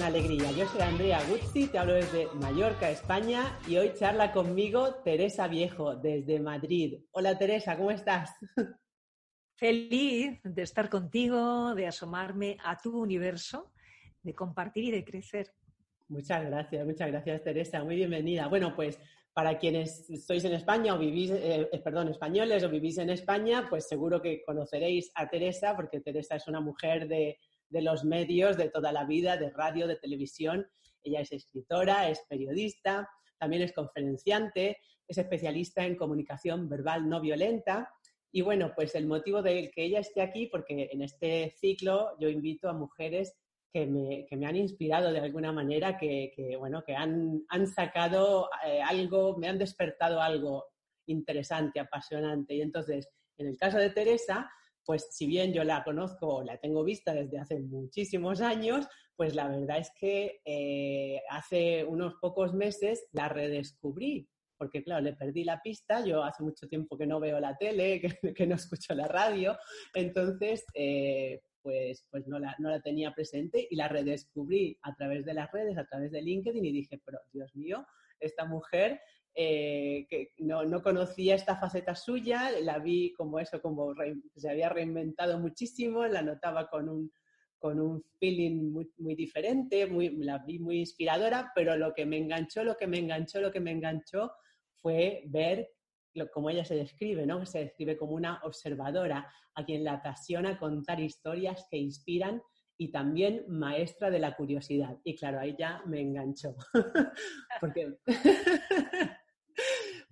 con alegría. Yo soy Andrea Guzzi, te hablo desde Mallorca, España, y hoy charla conmigo Teresa Viejo, desde Madrid. Hola Teresa, ¿cómo estás? Feliz de estar contigo, de asomarme a tu universo, de compartir y de crecer. Muchas gracias, muchas gracias Teresa, muy bienvenida. Bueno, pues para quienes sois en España o vivís, eh, eh, perdón, españoles o vivís en España, pues seguro que conoceréis a Teresa, porque Teresa es una mujer de, de los medios de toda la vida, de radio, de televisión. Ella es escritora, es periodista, también es conferenciante, es especialista en comunicación verbal no violenta. Y bueno, pues el motivo de que ella esté aquí, porque en este ciclo yo invito a mujeres que me, que me han inspirado de alguna manera, que, que bueno, que han, han sacado eh, algo, me han despertado algo interesante, apasionante. Y entonces, en el caso de Teresa, pues si bien yo la conozco o la tengo vista desde hace muchísimos años, pues la verdad es que eh, hace unos pocos meses la redescubrí, porque claro, le perdí la pista, yo hace mucho tiempo que no veo la tele, que, no escucho la radio, entonces eh, pues, pues no, la, no la tenía presente y la redescubrí a través de las redes, a través de LinkedIn y dije, pero Dios mío, esta mujer eh, que no, no, conocía esta faceta suya, la vi como eso, como se había reinventado muchísimo, la notaba con un, con un feeling muy, muy diferente, muy, la vi muy inspiradora, pero lo que me enganchó, lo que me enganchó, lo que me enganchó fue ver lo, cómo ella se describe, ¿no? Se describe como una observadora, a quien le apasiona contar historias que inspiran y también maestra de la curiosidad. Y claro, ahí ya me enganchó. Porque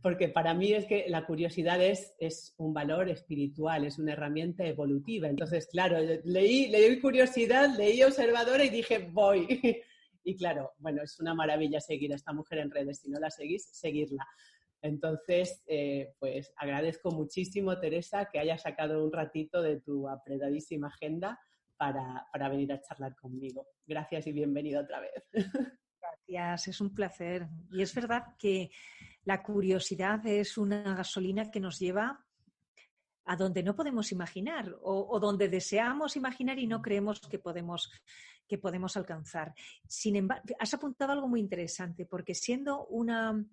porque para mí es que la curiosidad es, es, un valor espiritual, es una herramienta evolutiva. Entonces, claro, leí, leí curiosidad, leí observadora y dije, voy. Y claro, bueno, es una maravilla seguir a esta mujer en redes. Si no la seguís, seguirla. Entonces, eh, pues agradezco muchísimo, Teresa, que hayas sacado un ratito de tu apretadísima agenda para, para venir a charlar conmigo. Gracias y bienvenido otra vez. Gracias, es un placer. Y es verdad que la curiosidad es una gasolina que nos lleva a donde no podemos imaginar o, donde deseamos imaginar y no creemos que podemos, que podemos alcanzar. Sin embargo, has apuntado algo muy interesante, porque siendo una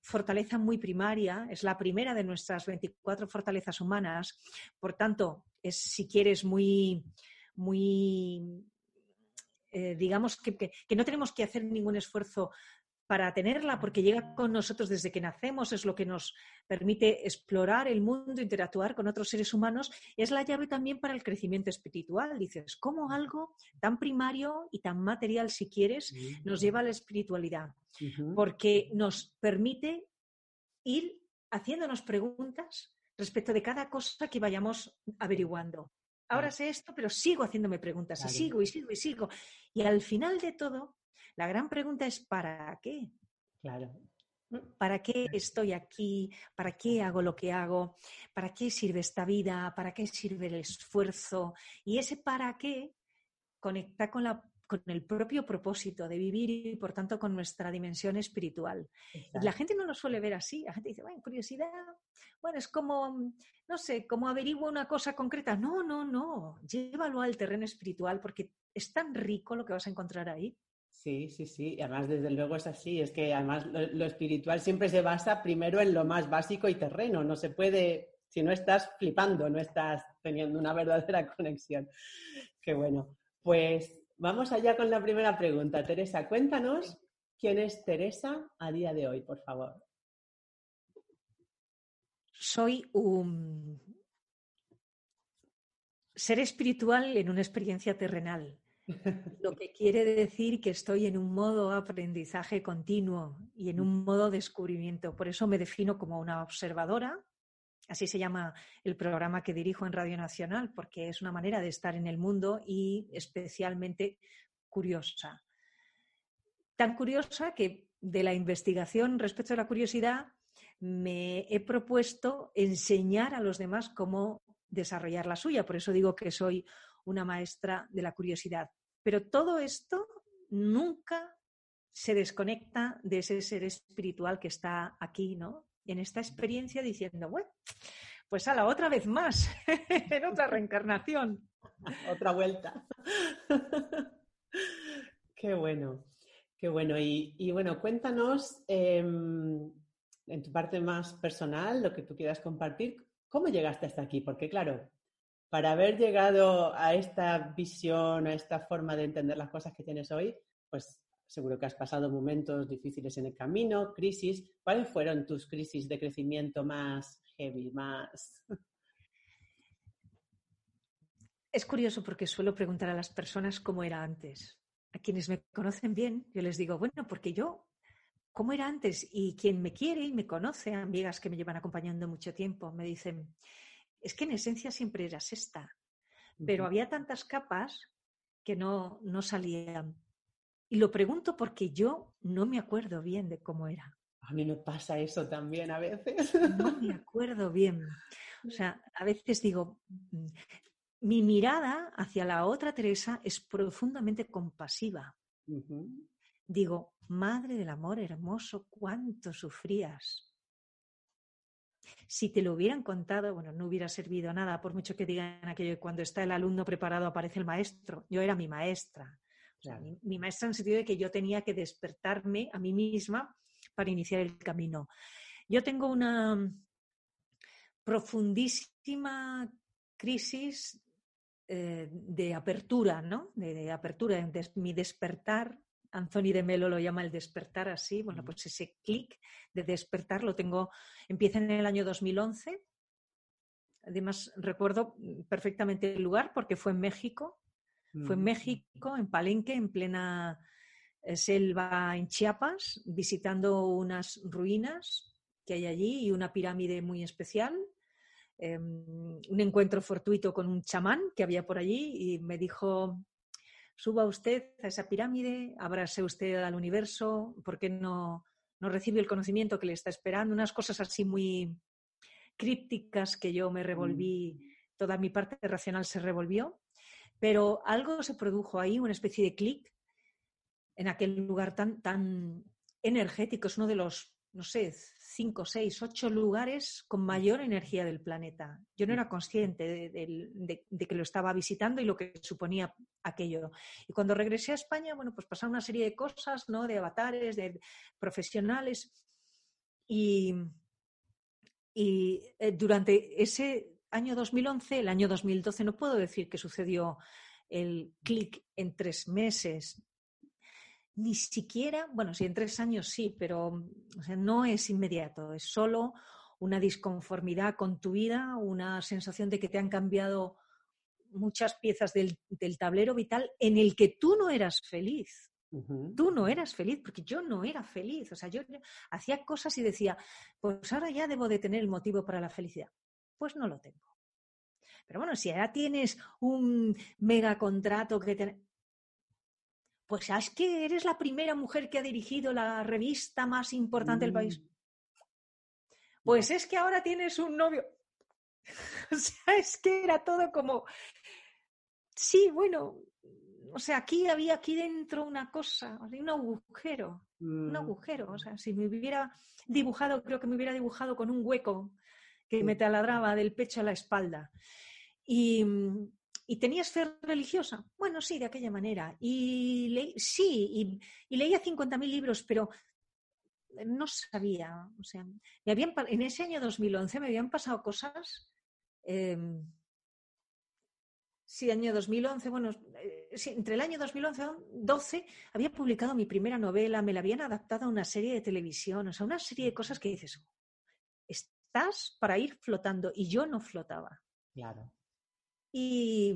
fortaleza muy primaria, es la primera de nuestras 24 fortalezas humanas, por tanto, es, si quieres, muy, muy eh, digamos que, que, no tenemos que hacer ningún esfuerzo para tenerla, porque llega con nosotros desde que nacemos, es lo que nos permite explorar el mundo, interactuar con otros seres humanos, es la llave también para el crecimiento espiritual. Dices, ¿cómo algo tan primario y tan material, si quieres, nos lleva a la espiritualidad? Porque nos permite ir haciéndonos preguntas respecto de cada cosa que vayamos averiguando. Ahora sé esto, pero sigo haciéndome preguntas y sigo y sigo y sigo. Y al final de todo, la gran pregunta es ¿para qué? Claro. ¿Para qué estoy aquí? ¿Para qué hago lo que hago? ¿Para qué sirve esta vida? ¿Para qué sirve el esfuerzo? Y ese para qué conecta con, la, con el propio propósito de vivir y, por tanto, con nuestra dimensión espiritual. la gente no lo suele ver así. La gente dice, bueno, curiosidad, bueno, es como, no sé, como averiguo una cosa concreta. No, no, no. Llévalo al terreno espiritual porque es tan rico lo que vas a encontrar ahí. Sí, sí, sí. Y además, desde luego es así. Es que además lo, espiritual siempre se basa primero en lo más básico y terreno. No se puede, si no estás flipando, no estás teniendo una verdadera conexión. Qué bueno. Pues vamos allá con la primera pregunta. Teresa, cuéntanos quién es Teresa a día de hoy, por favor. Soy un ser espiritual en una experiencia terrenal lo que quiere decir que estoy en un modo aprendizaje continuo y en un modo descubrimiento. Por eso me defino como una observadora. Así se llama el programa que dirijo en Radio Nacional, porque es una manera de estar en el mundo y especialmente curiosa. Tan curiosa que de la investigación respecto a la curiosidad me he propuesto enseñar a los demás cómo desarrollar la suya. Por eso digo que soy una maestra de la curiosidad. Pero todo esto nunca se desconecta de ese ser espiritual que está aquí, ¿no? En esta experiencia diciendo, bueno, pues a la otra vez más, en otra reencarnación. Otra vuelta. Qué bueno, qué bueno. Y, bueno, cuéntanos em, en tu parte más personal, lo que tú quieras compartir, ¿cómo llegaste hasta aquí? Porque claro, para haber llegado a esta visión, a esta forma de entender las cosas que tienes hoy, pues seguro que has pasado momentos difíciles en el camino, crisis. ¿Cuáles fueron tus crisis de crecimiento más heavy, más... Es curioso porque suelo preguntar a las personas cómo era antes. A quienes me conocen bien, yo les digo, bueno, porque yo, ¿cómo era antes? Y quien me quiere y me conoce, amigas que me llevan acompañando mucho tiempo, me dicen, es que en esencia siempre eras esta, pero había tantas capas que no, no salían. Y lo pregunto porque yo no me acuerdo bien de cómo era. A mí me pasa eso también a veces. No me acuerdo bien. O sea, a veces digo, mm, mi mirada hacia la otra Teresa es profundamente compasiva. Digo, madre del amor hermoso, cuánto sufrías. Si te lo hubieran contado, bueno, no hubiera servido nada, por mucho que digan aquello, cuando está el alumno preparado aparece el maestro. Yo era mi maestra. Mi, mi, maestra en el sentido de que yo tenía que despertarme a mí misma para iniciar el camino. Yo tengo una profundísima crisis eh, de apertura, ¿no? De, apertura, de, mi despertar. Anthony de Melo lo llama el despertar así. Bueno, pues ese clic de despertar lo tengo, empieza en el año 2011. Además, recuerdo perfectamente el lugar porque fue en México. Fue en mm. México, en Palenque, en plena eh, selva en Chiapas, visitando unas ruinas que hay allí y una pirámide muy especial. Em, un encuentro fortuito con un chamán que había por allí y me dijo, suba usted a esa pirámide, ábrase usted al universo, ¿por qué no, no recibe el conocimiento que le está esperando? Unas cosas así muy crípticas que yo me revolví, mm. toda mi parte racional se revolvió, pero algo se produjo ahí, una especie de clic en aquel lugar tan, tan energético, es uno de los, no sé, cinco, seis, ocho lugares con mayor energía del planeta. Yo no era consciente de, que lo estaba visitando y lo que suponía aquello. Y cuando regresé a España, bueno, pues pasaron una serie de cosas, ¿no? De avatares, de profesionales. Y, y eh, durante ese año 2011, el año 2012, no puedo decir que sucedió el clic en tres meses, ni siquiera, bueno, si en tres años sí, pero no es inmediato, es solo una disconformidad con tu vida, una sensación de que te han cambiado muchas piezas del, tablero vital en el que tú no eras feliz. Tú no eras feliz, porque yo no era feliz. O sea, yo hacía cosas y decía, pues ahora ya debo de tener el motivo para la felicidad. Pues no lo tengo. Pero bueno, si ahora tienes un mega contrato que te pues es que eres la primera mujer que ha dirigido la revista más importante del país. Mm. Pues es que ahora tienes un novio. o sea, es que era todo como, sí, bueno, o sea, aquí había aquí dentro una cosa, un agujero, un mm. agujero. O sea, si me hubiera dibujado, creo que me hubiera dibujado con un hueco que me taladraba del pecho a la espalda. Y, ¿Y tenías fe religiosa? Bueno, sí, de aquella manera. Y sí, y, leía 50.000 libros, pero no sabía. O sea, me habían, en ese año 2011 me habían pasado cosas. Em, sí, año 2011, bueno, eh, entre el año 2011 y 2012 había publicado mi primera novela, me la habían adaptado a una serie de televisión, o sea, una serie de cosas que dices, estás para ir flotando y yo no flotaba. Claro. Y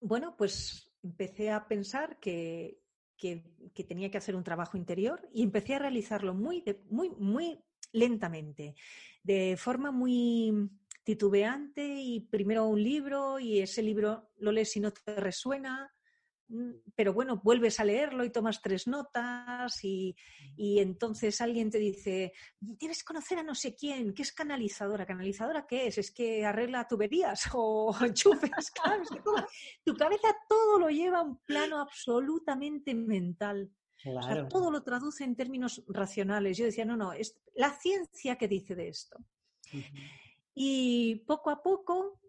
bueno, pues empecé a pensar que, tenía que hacer un trabajo interior y empecé a realizarlo muy, muy, muy lentamente, de forma muy titubeante y primero un libro y ese libro lo lees y no te resuena pero bueno, vuelves a leerlo y tomas tres notas y, entonces alguien te dice, tienes que conocer a no sé quién, ¿qué es canalizadora? ¿Canalizadora qué es? ¿Es que arregla tuberías o enchufes? tu cabeza todo lo lleva a un plano absolutamente mental. todo lo traduce en términos racionales. Yo decía, no, no, es la ciencia que dice de esto. Y poco a poco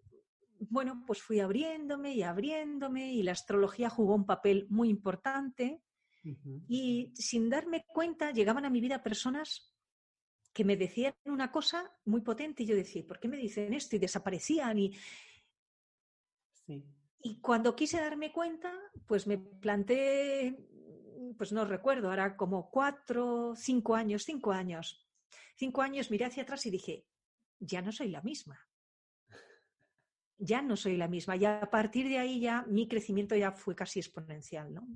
bueno, pues fui abriéndome y abriéndome y la astrología jugó un papel muy importante y sin darme cuenta llegaban a mi vida personas que me decían una cosa muy potente y yo decía, ¿por qué me dicen esto? Y desaparecían y... Y cuando quise darme cuenta, pues me planté, pues no recuerdo, ahora como cuatro, cinco años, cinco años. Cinco años miré hacia atrás y dije, ya no soy la misma. Ya no soy la misma. Y a partir de ahí ya mi crecimiento ya fue casi exponencial, ¿no?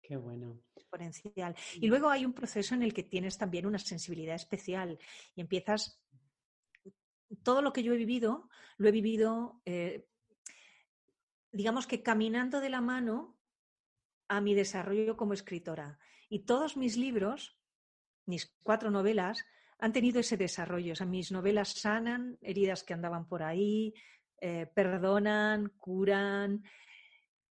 Qué bueno. Exponencial. Y luego hay un proceso en el que tienes también una sensibilidad especial y empiezas. Todo lo que yo he vivido, lo he vivido, eh, digamos que caminando de la mano a mi desarrollo como escritora. Y todos mis libros, mis cuatro novelas, han tenido ese desarrollo. O sea, mis novelas sanan heridas que andaban por ahí, eh, perdonan, curan,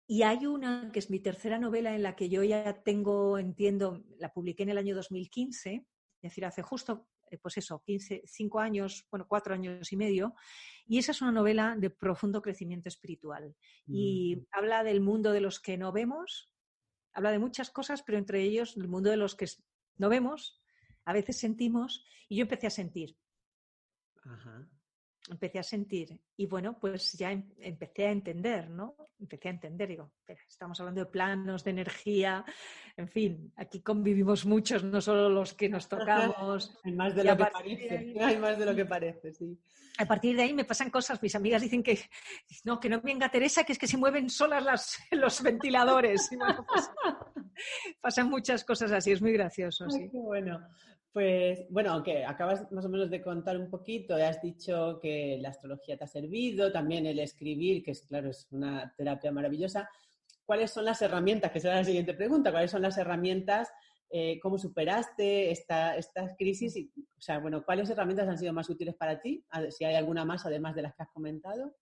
y hay una que es mi tercera novela en la que yo ya tengo, entiendo, la publiqué en el año 2015, es decir, hace justo, eh, pues eso, 15, 5 años, bueno, 4 años y medio, y esa es una novela de profundo crecimiento espiritual. Y mm. habla del mundo de los que no vemos, habla de muchas cosas, pero entre ellos el mundo de los que no vemos, a veces sentimos, y yo empecé a sentir. Ajá empecé a sentir. Y bueno, pues ya em, empecé a entender, ¿no? Empecé a entender, digo, estamos hablando de planos, de energía, en fin, aquí convivimos muchos, no solo los que nos tocamos. Hay más de lo que parece, hay más de lo que parece, sí. A partir de ahí me pasan cosas, mis amigas dicen que no, que no venga Teresa, que es que se mueven solas las, los ventiladores. Pues, pasan muchas cosas así, es muy gracioso. sí. bueno. Pues bueno, aunque acabas más o menos de contar un poquito, has dicho que la astrología te ha servido, también el escribir, que es claro, es una terapia maravillosa. ¿Cuáles son las herramientas? Que será la siguiente pregunta. ¿Cuáles son las herramientas? Eh, ¿Cómo superaste esta, esta crisis? Y, o sea, bueno, ¿cuáles herramientas han sido más útiles para ti? Si hay alguna más, además de las que has comentado.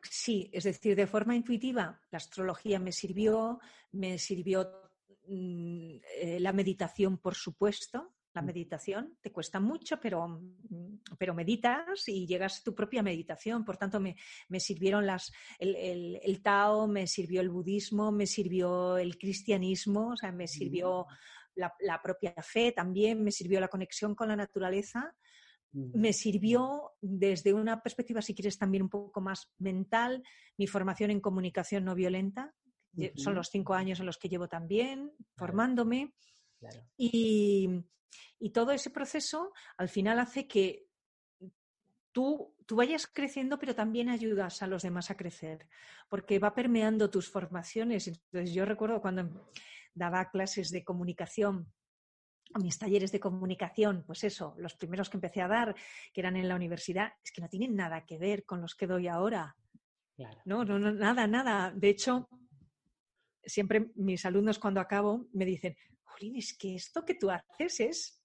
Sí, es decir, de forma intuitiva, la astrología me sirvió, me sirvió mm, eh, la meditación, por supuesto, la mm. meditación. Te cuesta mucho, pero, mm, pero meditas y llegas a tu propia meditación. Por tanto, me, sirvieron las, el, Tao, me sirvió el budismo, me sirvió el cristianismo, o sea, me sirvió mm. la, propia fe también, me sirvió la conexión con la naturaleza. Me sirvió desde una perspectiva, si quieres, también un poco más mental, mi formación en comunicación no violenta. Son los cinco años en los que llevo también formándome. Y, y todo ese proceso al final hace que tú, tú vayas creciendo, pero también ayudas a los demás a crecer, porque va permeando tus formaciones. Entonces, yo recuerdo cuando daba clases de comunicación mis talleres de comunicación, pues eso, los primeros que empecé a dar, que eran en la universidad, es que no tienen nada que ver con los que doy ahora. No, no, no, nada, nada. De hecho, siempre mis alumnos cuando acabo me dicen, Jolín, es que esto que tú haces es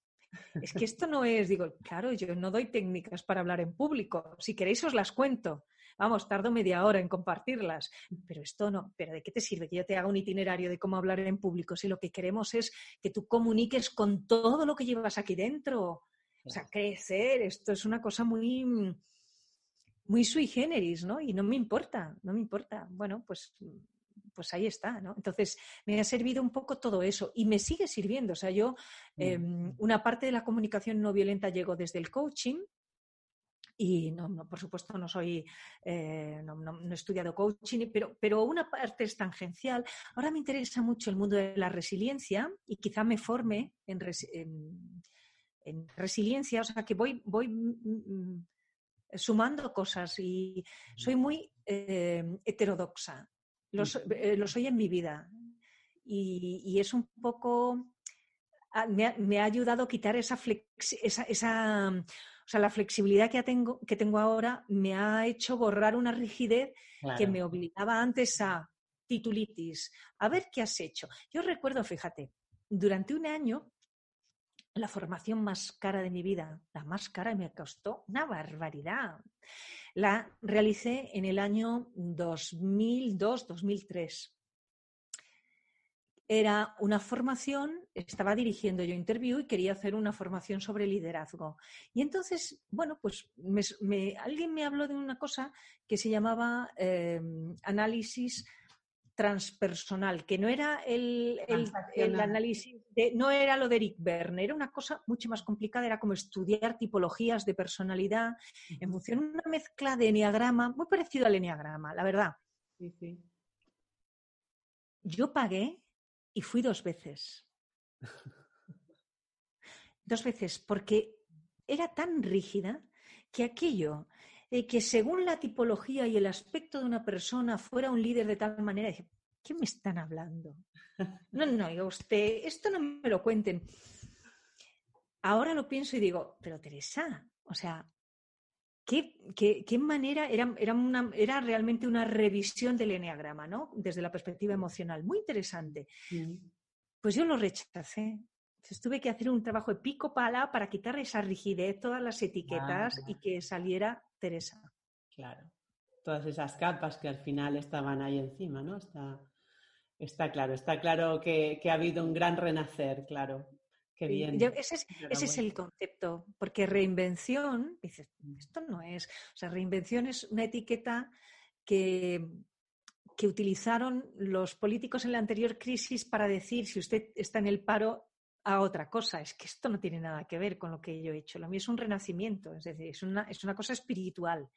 es que esto no es, digo, claro, yo no doy técnicas para hablar en público. Si queréis os las cuento. Vamos, tardo media hora en compartirlas, pero esto no. ¿Pero de qué te sirve que yo te haga un itinerario de cómo hablar en público si lo que queremos es que tú comuniques con todo lo que llevas aquí dentro? O sea, crecer, esto es una cosa muy, muy sui generis, ¿no? Y no me importa, no me importa. Bueno, pues pues ahí está, ¿no? Entonces, me ha servido un poco todo eso y me sigue sirviendo. O sea, yo, em, una parte de la comunicación no violenta llegó desde el coaching, y no, por supuesto no soy, eh, no, he estudiado coaching, pero, pero una parte es tangencial. Ahora me interesa mucho el mundo de la resiliencia y quizá me forme en, resiliencia, o sea que voy, voy mm, mm, sumando cosas y soy muy eh, heterodoxa. Eh, lo, soy en mi vida. Y, es un poco, ah, me ha, ayudado a quitar esa, esa, o sea, la flexibilidad que tengo, que tengo ahora me ha hecho borrar una rigidez que me obligaba antes a titulitis. A ver qué has hecho. Yo recuerdo, fíjate, durante un año, la formación más cara de mi vida, la más cara me costó una barbaridad. La realicé en el año 2002-2003. era una formación, estaba dirigiendo yo interview y quería hacer una formación sobre liderazgo. Y entonces, bueno, pues alguien me habló de una cosa que se llamaba eh, análisis transpersonal, que no era el, análisis, no era lo de Eric Berne, era una cosa mucho más complicada, era como estudiar tipologías de personalidad en función de una mezcla de enneagrama, muy parecido al enneagrama, la verdad. Yo pagué y fui dos veces. dos veces, porque era tan rígida que aquello que según la tipología y el aspecto de una persona fuera un líder de tal manera, dije, ¿qué me están hablando? No, no, usted, esto no me lo cuenten. Ahora lo pienso y digo, pero Teresa, o sea, ¿Qué, manera? Era, era, una, era, realmente una revisión del eneagrama, ¿no? Desde la perspectiva emocional. Muy interesante. Pues yo lo rechacé. Entonces tuve que hacer un trabajo de pico pala para quitar esa rigidez, todas las etiquetas y que saliera Teresa. Claro. Todas esas capas que al final estaban ahí encima, ¿no? Está, está claro, está claro que, que ha habido un gran renacer, claro ese, es, el concepto, porque reinvención, dices, mm. esto no es, o sea, reinvención es una etiqueta que, que utilizaron los políticos en la anterior crisis para decir si usted está en el paro a otra cosa. Es que esto no tiene nada que ver con lo que yo he hecho. Lo mío es un renacimiento, es decir, es una, es una cosa espiritual.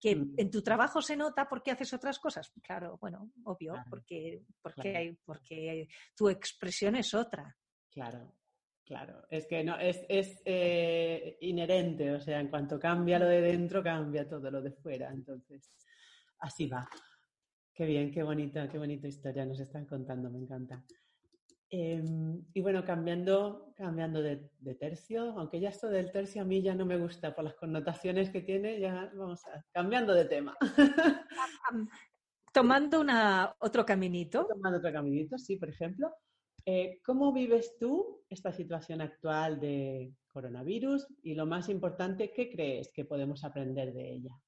Que mm. en tu trabajo se nota porque haces otras cosas. Claro, bueno, obvio, porque, porque, Hay, porque tu expresión es otra. Claro, Claro, es que no, es, es eh, inherente, o sea, en cuanto cambia lo de dentro, cambia todo lo de fuera. Entonces, así va. Qué bien, qué bonita, qué bonita historia nos están contando, me encanta. Em, y bueno, cambiando, cambiando de, tercio, aunque ya esto del tercio a mí ya no me gusta por las connotaciones que tiene, ya vamos a, cambiando de tema. Tomando una, otro caminito. Tomando otro caminito, sí, por ejemplo. Eh, ¿Cómo vives tú esta situación actual de coronavirus? Y lo más importante, ¿qué crees que podemos aprender de ella?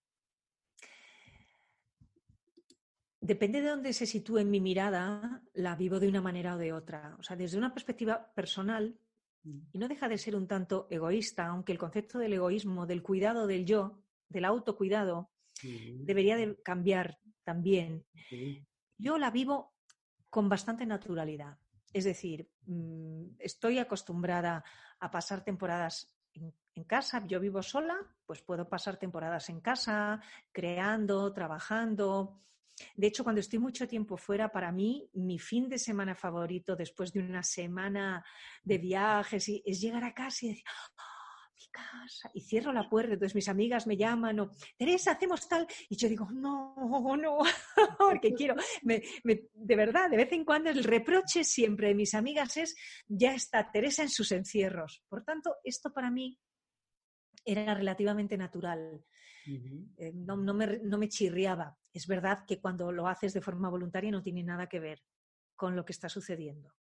Depende de dónde se sitúe en mi mirada, la vivo de una manera o de otra. O sea, desde una perspectiva personal, mm. y no deja de ser un tanto egoísta, aunque el concepto del egoísmo, del cuidado del yo, del autocuidado, debería de cambiar también. Yo la vivo con bastante naturalidad. Es decir, mm, estoy acostumbrada a pasar temporadas en, casa, yo vivo sola, pues puedo pasar temporadas en casa, creando, trabajando. De hecho, cuando estoy mucho tiempo fuera, para mí, mi fin de semana favorito después de una semana de viajes es llegar a casa y decir, mi casa y cierro la puerta. Entonces mis amigas me llaman o, Teresa, hacemos tal. Y yo digo, no, no, porque quiero, de verdad, de vez en cuando el reproche siempre de mis amigas es, ya está Teresa en sus encierros. Por tanto, esto para mí era relativamente natural. Eh, no, me, no me chirriaba. Es verdad que cuando lo haces de forma voluntaria no tiene nada que ver con lo que está sucediendo.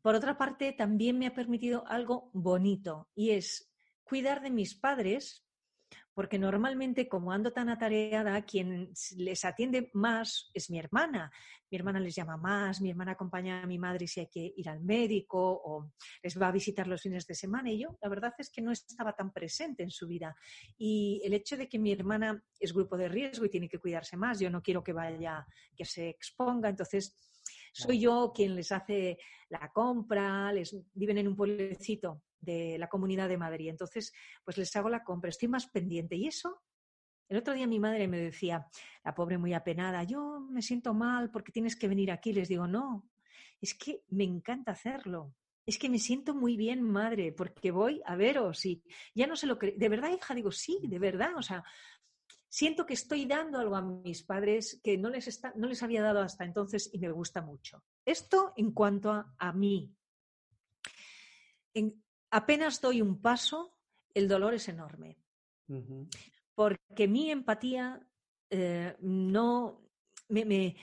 Por otra parte, también me ha permitido algo bonito y es cuidar de mis padres, porque normalmente como ando tan atareada, quien les atiende más es mi hermana. Mi hermana les llama más, mi hermana acompaña a mi madre si hay que ir al médico o les va a visitar los fines de semana. Y yo, la verdad es que no estaba tan presente en su vida. Y el hecho de que mi hermana es grupo de riesgo y tiene que cuidarse más, yo no quiero que vaya, que se exponga. Entonces, soy yo quien les hace la compra, les viven en un pueblecito de la Comunidad de Madrid. Entonces, pues les hago la compra, estoy más pendiente. Y eso, el otro día mi madre me decía, la pobre muy apenada, yo me siento mal porque tienes que venir aquí. Les digo, no, es que me encanta hacerlo. Es que me siento muy bien, madre, porque voy a veros y ya no sé lo que... De verdad, hija, digo, sí, de verdad. O sea, siento que estoy dando algo a mis padres que no les, está, no les había dado hasta entonces y me gusta mucho. Esto en cuanto a, a mí. En, apenas doy un paso, el dolor es enorme. Porque mi empatía eh, no me,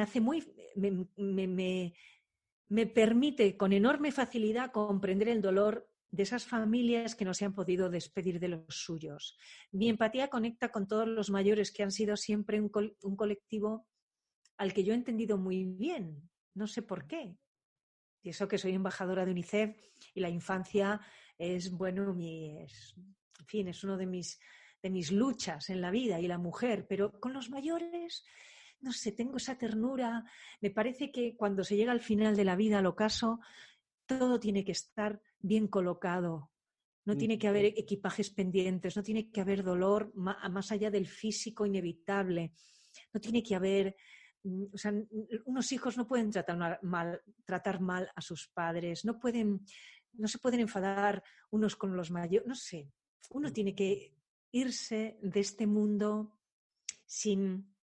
hace muy. me permite con enorme facilidad comprender el dolor de esas familias que no se han podido despedir de los suyos. Mi empatía conecta con todos los mayores que han sido siempre un, colectivo al que yo he entendido muy bien. No sé por qué. Y eso que soy embajadora de UNICEF y la infancia es, bueno, mi, es, en fin, es uno de mis, de mis luchas en la vida y la mujer, pero con los mayores, no sé, tengo esa ternura. Me parece que cuando se llega al final de la vida, al ocaso, todo tiene que estar bien colocado. No tiene que haber equipajes pendientes, no tiene que haber dolor más allá del físico inevitable, no tiene que haber o sea, unos hijos no pueden tratar mal, tratar mal a sus padres, no pueden, no se pueden enfadar unos con los mayores, no sé. Uno tiene que irse de este mundo sin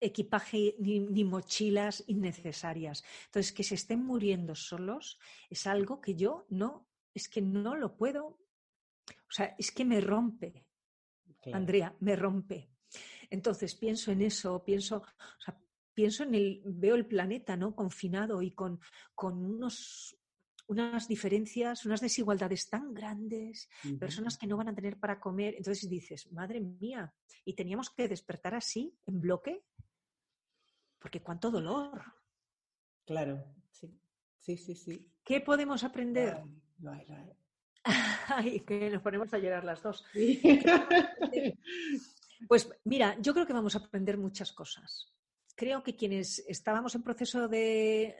equipaje ni, ni, mochilas innecesarias. Entonces, que se estén muriendo solos es algo que yo no, es que no lo puedo, o sea, es que me rompe. Andrea, me rompe. Entonces pienso en eso, pienso, pienso en el, veo el planeta, ¿no? Confinado y con, con unos, unas diferencias, unas desigualdades tan grandes, personas que no van a tener para comer. Entonces dices, madre mía, y teníamos que despertar así, en bloque, porque cuánto dolor. Claro, sí, sí, sí, sí. ¿Qué podemos aprender? Ay, que nos ponemos a llorar las dos. Pues mira, yo creo que vamos a aprender muchas cosas. Creo que quienes estábamos en proceso de,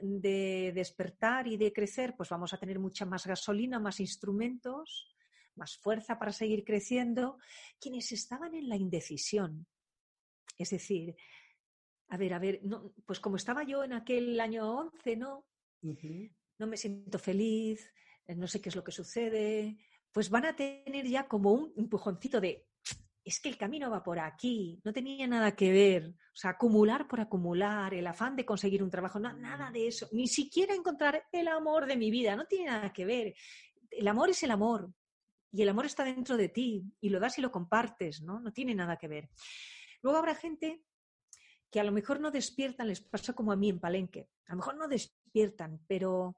despertar y de crecer, pues vamos a tener mucha más gasolina, más instrumentos, más fuerza para seguir creciendo. Quienes estaban en la indecisión, es decir, a ver, a ver, pues como estaba yo en aquel año 11, ¿no? No me siento feliz, no sé qué es lo que sucede, pues van a tener ya como un empujoncito de es que el camino va por aquí, no tenía nada que ver. O sea, acumular por acumular, el afán de conseguir un trabajo, nada de eso. Ni siquiera encontrar el amor de mi vida, no tiene nada que ver. El amor es el amor y el amor está dentro de ti y lo das y lo compartes, ¿no? No tiene nada que ver. Luego habrá gente que a lo mejor no despiertan, les pasa como a mí en Palenque. A lo mejor no despiertan, pero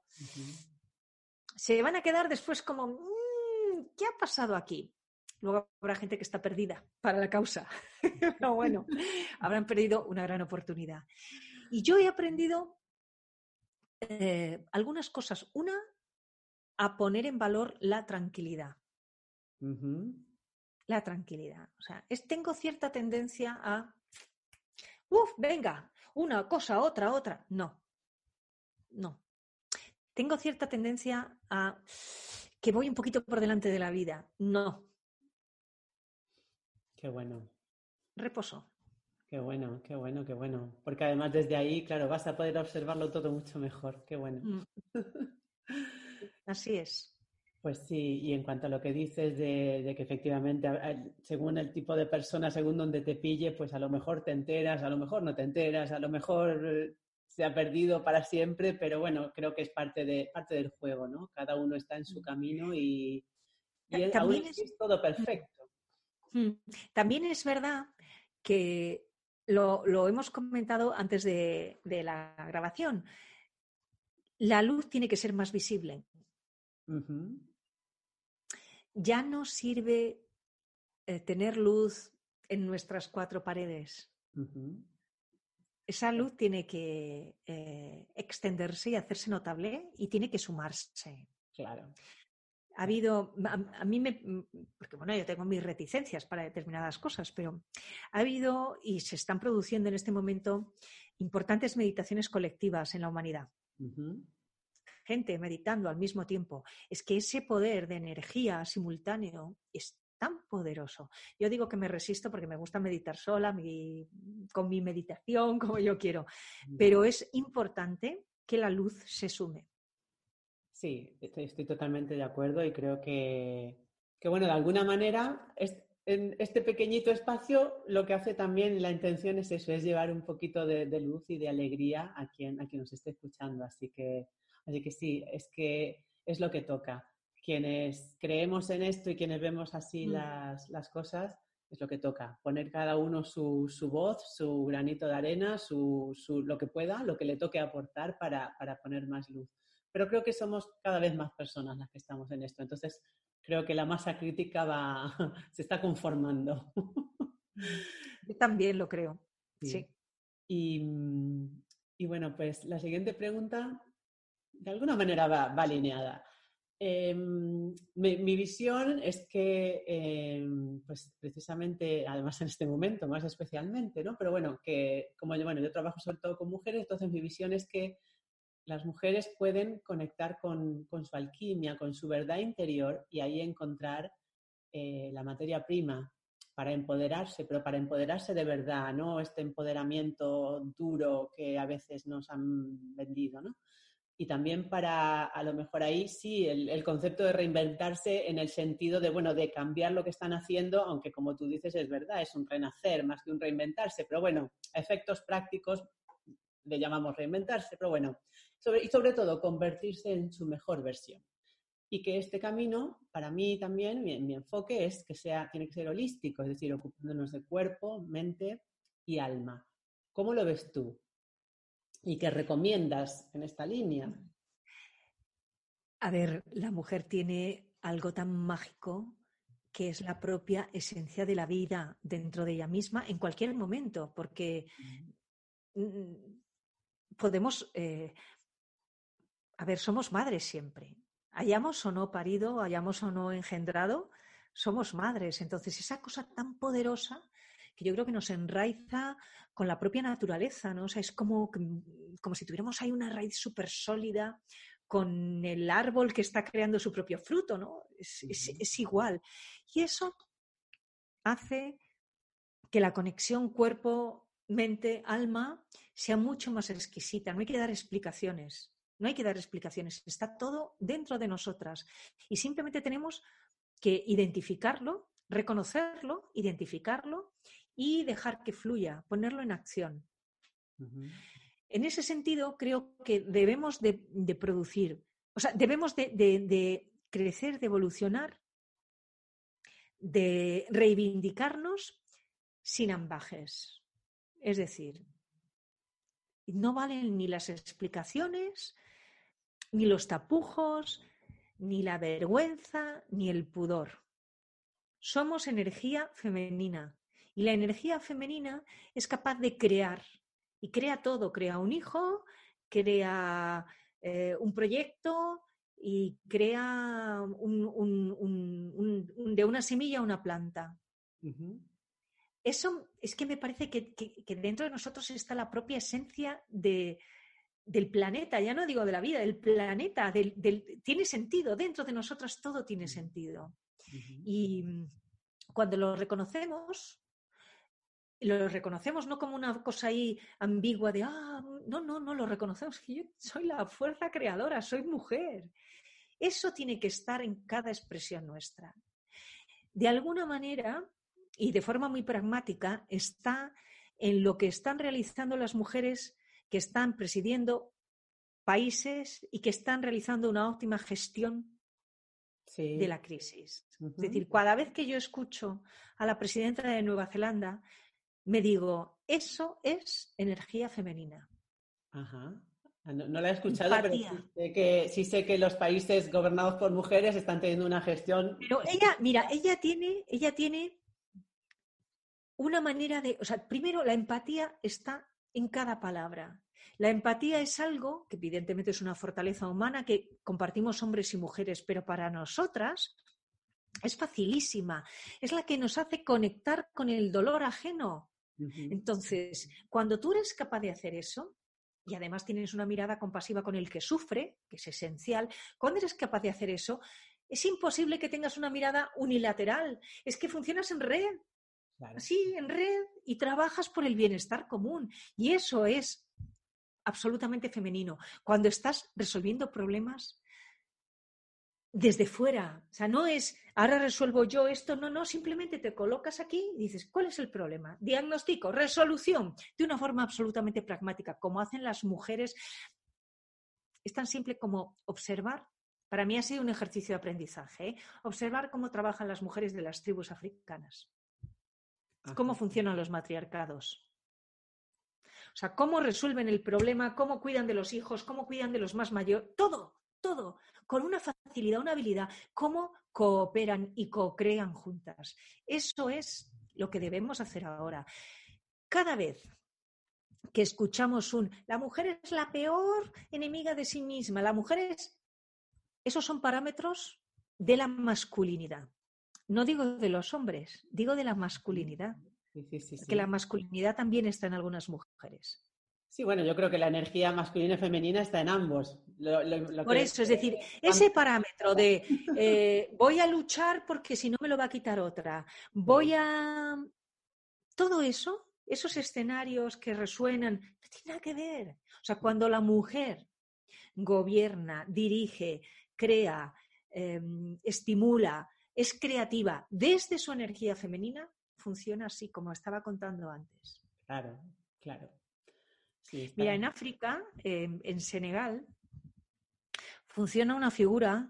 se van a quedar después como, mm, ¿qué ha pasado aquí? Luego habrá gente que está perdida para la causa. Pero bueno, habrán perdido una gran oportunidad. Y yo he aprendido eh, algunas cosas. Una, a poner en valor la tranquilidad. La tranquilidad. O sea, es, tengo cierta tendencia a, uff, venga, una cosa, otra, otra. No, no. Tengo cierta tendencia a que voy un poquito por delante de la vida. No, Qué bueno. Reposo. Qué bueno, qué bueno, qué bueno. Porque además desde ahí, claro, vas a poder observarlo todo mucho mejor. Qué bueno. Mm. Así es. Pues sí, y en cuanto a lo que dices de, que efectivamente, según el tipo de persona, según donde te pille, pues a lo mejor te enteras, a lo mejor no te enteras, a lo mejor eh, se ha perdido para siempre, pero bueno, creo que es parte, de, parte del juego, ¿no? Cada uno está en su mm. camino y, y es, es todo perfecto. Mm. También es verdad que lo, hemos comentado antes de, la grabación. La luz tiene que ser más visible. Ya no sirve eh, tener luz en nuestras cuatro paredes. Esa luz tiene que eh, extenderse y hacerse notable y tiene que sumarse. Claro ha habido, a, mí me, porque bueno, yo tengo mis reticencias para determinadas cosas, pero ha habido y se están produciendo en este momento importantes meditaciones colectivas en la humanidad. Gente meditando al mismo tiempo. Es que ese poder de energía simultáneo es tan poderoso. Yo digo que me resisto porque me gusta meditar sola, con mi meditación, como yo quiero, pero es importante que la luz se sume. Sí, estoy, totalmente de acuerdo y creo que, bueno, de alguna manera, en este pequeñito espacio lo que hace también la intención es eso, es llevar un poquito de, luz y de alegría a quien, a quien nos esté escuchando. Así que, así que sí, es que es lo que toca. Quienes creemos en esto y quienes vemos así mm. las, cosas, es lo que toca. Poner cada uno su, voz, su granito de arena, su, lo que pueda, lo que le toque aportar para poner más luz pero creo que somos cada vez más personas las que estamos en esto. Entonces, creo que la masa crítica va, se está conformando. Yo también lo creo, sí. Y, Y bueno, pues la siguiente pregunta de alguna manera va, alineada. Em, mi, visión es que, em, pues precisamente, además en este momento más especialmente, ¿no? Pero bueno, que como yo, bueno, yo trabajo sobre todo con mujeres, entonces mi visión es que las mujeres pueden conectar con, con su alquimia, con su verdad interior y ahí encontrar eh, la materia prima para empoderarse, pero para empoderarse de verdad, no este empoderamiento duro que a veces nos han vendido, ¿no? Y también para, a lo mejor ahí sí, el, concepto de reinventarse en el sentido de, bueno, de cambiar lo que están haciendo, aunque como tú dices es verdad, es un renacer más que un reinventarse, pero bueno, efectos prácticos le llamamos reinventarse, pero bueno, y sobre todo convertirse en su mejor versión y que este camino, para mí también, mi, enfoque es que sea, tiene que ser holístico, es decir, ocupándonos de cuerpo, mente y alma. ¿Cómo lo ves tú? ¿Y qué recomiendas en esta línea? A ver, la mujer tiene algo tan mágico que es la propia esencia de la vida dentro de ella misma en cualquier momento, porque mm, podemos, eh, a ver, somos madres siempre, hayamos o no parido, hayamos o no engendrado, somos madres. Entonces, esa cosa tan poderosa que yo creo que nos enraiza con la propia naturaleza, ¿no? O sea, es como, como si tuviéramos ahí una raíz súper sólida con el árbol que está creando su propio fruto, ¿no? Es, es igual. Y eso hace que la conexión cuerpo, mente, alma sea mucho más exquisita. No hay que dar explicaciones. No hay que dar explicaciones, está todo dentro de nosotras y simplemente tenemos que identificarlo, reconocerlo, identificarlo y dejar que fluya, ponerlo en acción. En ese sentido, creo que debemos de, producir, o sea, debemos de, de crecer, de evolucionar, de reivindicarnos sin ambajes. Es decir, no valen ni las explicaciones, ni los tapujos, ni la vergüenza, ni el pudor. Somos energía femenina y la energía femenina es capaz de crear y crea todo, crea un hijo, crea eh, un proyecto y crea de una semilla una planta. Eso es que me parece que dentro de nosotros está la propia esencia de, del planeta, ya no digo de la vida, del planeta, del, tiene sentido, dentro de nosotras todo tiene sentido. Y mm, cuando lo reconocemos, lo reconocemos no como una cosa ahí ambigua de, ah, no, no, no, lo reconocemos, que yo soy la fuerza creadora, soy mujer. Eso tiene que estar en cada expresión nuestra. De alguna manera, y de forma muy pragmática, está en lo que están realizando las mujeres que están presidiendo países y que están realizando una óptima gestión de la crisis. Es decir, cada vez que yo escucho a la presidenta de Nueva Zelanda, me digo, eso es energía femenina. Ajá. Ah, no, la he escuchado, pero sí sé, que, sí sé que los países gobernados por mujeres están teniendo una gestión. Pero ella, mira, ella tiene, ella tiene una manera de, o sea, primero la empatía está en cada palabra. La empatía es algo que evidentemente es una fortaleza humana que compartimos hombres y mujeres, pero para nosotras es facilísima. Es la que nos hace conectar con el dolor ajeno. Entonces, cuando tú eres capaz de hacer eso, y además tienes una mirada compasiva con el que sufre, que es esencial, cuando eres capaz de hacer eso, es imposible que tengas una mirada unilateral. Es que funcionas en red. Sí, en red y trabajas por el bienestar común. Y eso es absolutamente femenino. Cuando estás resolviendo problemas desde fuera. O sea, no es ahora resuelvo yo esto, no, no, simplemente te colocas aquí y dices, ¿cuál es el problema? Diagnóstico, resolución, de una forma absolutamente pragmática, como hacen las mujeres. Es tan simple como observar. Para mí ha sido un ejercicio de aprendizaje, ¿eh? observar cómo trabajan las mujeres de las tribus africanas cómo funcionan los matriarcados. O sea, cómo resuelven el problema, cómo cuidan de los hijos, cómo cuidan de los más mayores, todo, todo, con una facilidad, una habilidad, cómo cooperan y co-crean juntas. Eso es lo que debemos hacer ahora. Cada vez que escuchamos un, la mujer es la peor enemiga de sí misma, la mujer es... Esos son parámetros de la masculinidad. No digo de los hombres, digo de la masculinidad. que la masculinidad también está en algunas mujeres. Sí, bueno, yo creo que la energía masculina y femenina está en ambos. Por eso, es decir, ese parámetro de eh, voy a luchar porque si no me lo va a quitar otra, voy a... Todo eso, esos escenarios que resuenan, no tiene nada que ver. O sea, cuando la mujer gobierna, dirige, crea, em, estimula, es creativa desde su energía femenina, funciona así como estaba contando antes. Claro, claro. Mira, en África, em, en Senegal, funciona una figura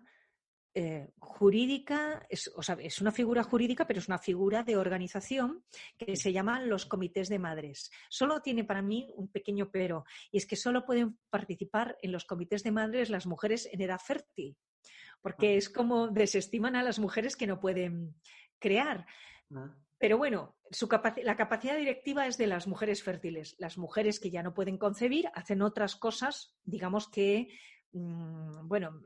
eh, jurídica, es, o sea, es una figura jurídica, pero es una figura de organización que se llaman los comités de madres. Solo tiene para mí un pequeño pero, y es que solo pueden participar en los comités de madres las mujeres en edad fértil, porque es como desestiman a las mujeres que no pueden crear. Ah. Pero bueno, la capacidad directiva es de las mujeres fértiles. Las mujeres que ya no pueden concebir hacen otras cosas, digamos que, mm, bueno,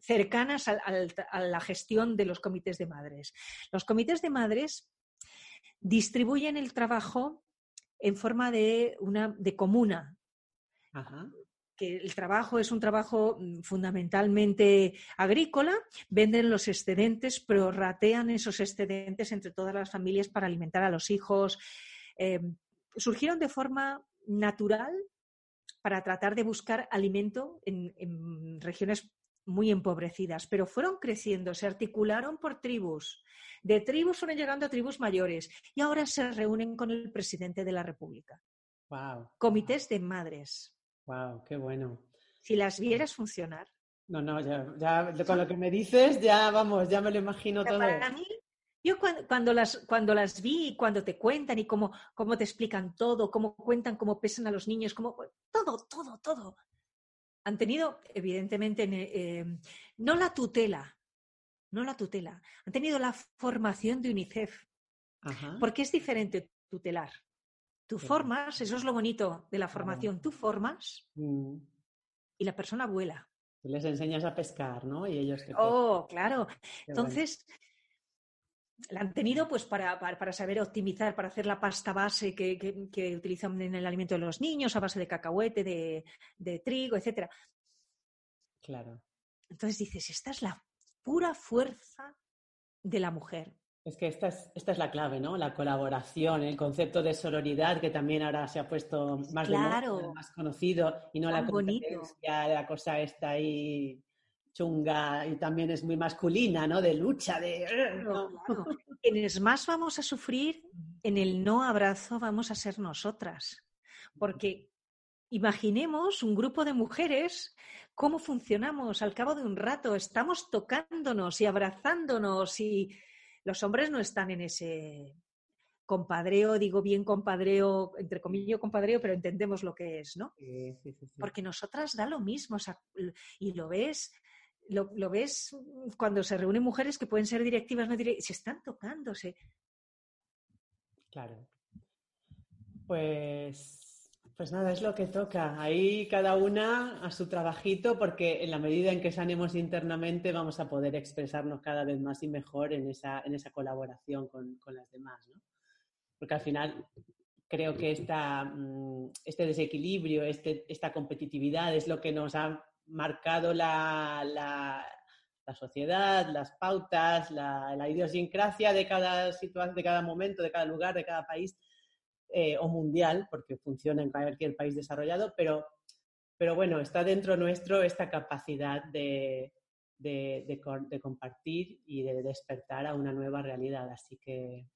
cercanas a la gestión de los comités de madres. Los comités de madres distribuyen el trabajo en forma de, una, de comuna. Ajá que el trabajo es un trabajo mm, fundamentalmente agrícola, venden los excedentes, prorratean esos excedentes entre todas las familias para alimentar a los hijos. Eh, surgieron de forma natural para tratar de buscar alimento en, regiones muy empobrecidas, pero fueron creciendo, se articularon por tribus. De tribus fueron llegando a tribus mayores y ahora se reúnen con el presidente de la República. Comités de madres. Wow, qué bueno. Si las vieras funcionar. No, no, ya, con lo que me dices, ya vamos, ya me lo imagino todo. Para mí, yo cuando, las, cuando las vi, cuando te cuentan y cómo, cómo te explican todo, cómo cuentan cómo pesan a los niños, cómo, todo, todo, todo. Han tenido, evidentemente, eh, no la tutela, no la tutela, han tenido la formación de UNICEF, porque es diferente tutelar. Tú formas, eso es lo bonito de la formación, tú formas mm. y la persona vuela. les enseñas a pescar, ¿no? Y ellos Oh, claro. Entonces, la han tenido pues para, para, saber optimizar, para hacer la pasta base que, que, utilizan en el alimento de los niños, a base de cacahuete, de, de trigo, etcétera. Claro. Entonces dices, esta es la pura fuerza de la mujer. Es que esta es, esta es la clave, ¿no? La colaboración, el concepto de sororidad que también ahora se ha puesto más, más conocido y no la competencia, la cosa está ahí chunga y también es muy masculina, ¿no? De lucha, de... Quienes más vamos a sufrir en el no abrazo vamos a ser nosotras. Porque imaginemos un grupo de mujeres cómo funcionamos al cabo de un rato, estamos tocándonos y abrazándonos y los hombres no están en ese compadreo, digo bien compadreo, entre comillas compadreo, pero entendemos lo que es, ¿no? Porque nosotras da lo mismo, y lo ves, lo, ves cuando se reúnen mujeres que pueden ser directivas, no directivas, se están tocándose. Claro. Pues pues nada, es lo que toca. Ahí cada una a su trabajito, porque en la medida en que sanemos internamente vamos a poder expresarnos cada vez más y mejor en esa, en esa colaboración con, las demás. ¿no? Porque al final creo que esta, mm, este desequilibrio, este, esta competitividad es lo que nos ha marcado la, la, sociedad, las pautas, la, la, idiosincrasia de cada situación, de cada momento, de cada lugar, de cada país eh, o mundial, porque funciona en cualquier país desarrollado, pero, pero bueno, está dentro nuestro esta capacidad de, de, compartir y de despertar a una nueva realidad. Así que,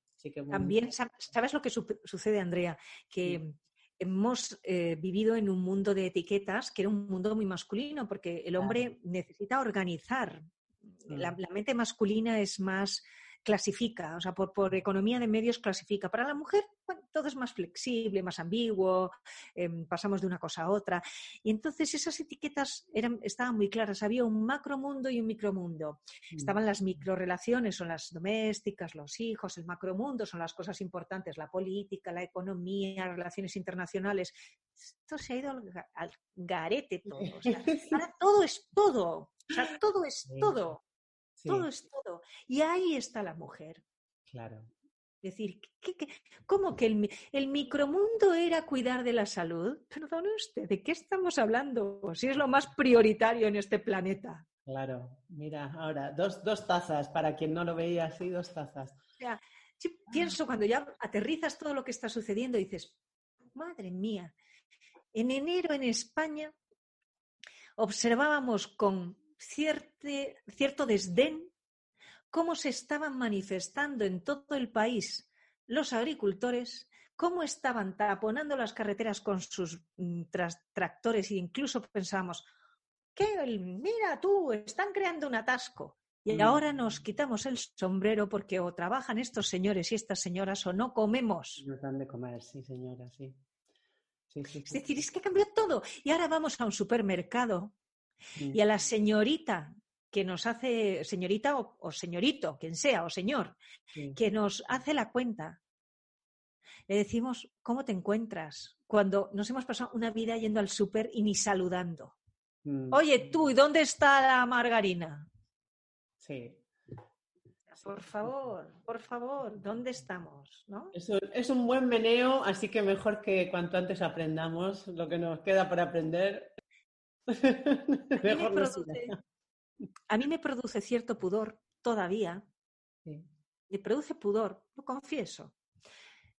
También, ¿sabes lo que sucede, Andrea? Que hemos eh, vivido en un mundo de etiquetas que era un mundo muy masculino, porque el hombre necesita organizar. La, la, mente masculina es más clasifica, o sea, por, por economía de medios clasifica. Para la mujer, bueno, todo es más flexible, más ambiguo, em, pasamos de una cosa a otra. Y entonces esas etiquetas eran, estaban muy claras. Había un macromundo y un micromundo. Mm. Estaban las microrelaciones, son las domésticas, los hijos, el macromundo son las cosas importantes, la política, la economía, las relaciones internacionales. Esto se ha ido al, garete todo. ahora todo es todo. O sea, todo es todo. Todo es todo. Y ahí está la mujer. Claro. Es decir, cómo que el, micromundo era cuidar de la salud? Perdone usted, ¿de qué estamos hablando? Si es lo más prioritario en este planeta. Claro, mira, ahora, dos, dos tazas, para quien no lo veía así, dos tazas. O sea, yo pienso cuando ya aterrizas todo lo que está sucediendo y dices, madre mía, en enero en España observábamos con cierto desdén cómo se estaban manifestando en todo el país los agricultores, cómo estaban taponando las carreteras con sus mm, tractores e incluso pensábamos, que mira tú, están creando un atasco. Y mm. ahora nos quitamos el sombrero porque o trabajan estos señores y estas señoras o no comemos. No dan de comer, sí, señora, sí. es decir, es que cambió todo. Y ahora vamos a un supermercado y a la señorita que nos hace, señorita o, señorito, quien sea, o señor, que nos hace la cuenta, le decimos, ¿cómo te encuentras? Cuando nos hemos pasado una vida yendo al súper y ni saludando. Mm. Oye, tú, ¿y dónde está la margarina? Sí. Por favor, por favor, ¿dónde estamos? ¿no? es un buen meneo, así que mejor que cuanto antes aprendamos lo que nos queda por aprender. A mí, me produce, cierto pudor todavía. Me produce pudor, lo confieso.